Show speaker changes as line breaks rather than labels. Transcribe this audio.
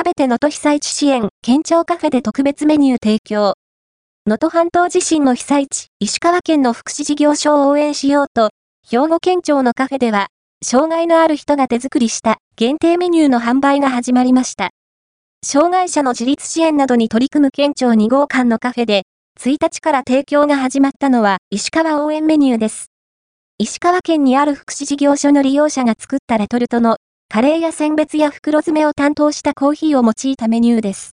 食べて能登被災地支援、県庁カフェで特別メニュー提供。能登半島地震の被災地、石川県の福祉事業所を応援しようと、兵庫県庁のカフェでは、障害のある人が手作りした限定メニューの販売が始まりました。障害者の自立支援などに取り組む県庁2号館のカフェで、1日から提供が始まったのは石川応援メニューです。石川県にある福祉事業所の利用者が作ったレトルトのカレーや選別や袋詰めを担当したコーヒーを用いたメニューです。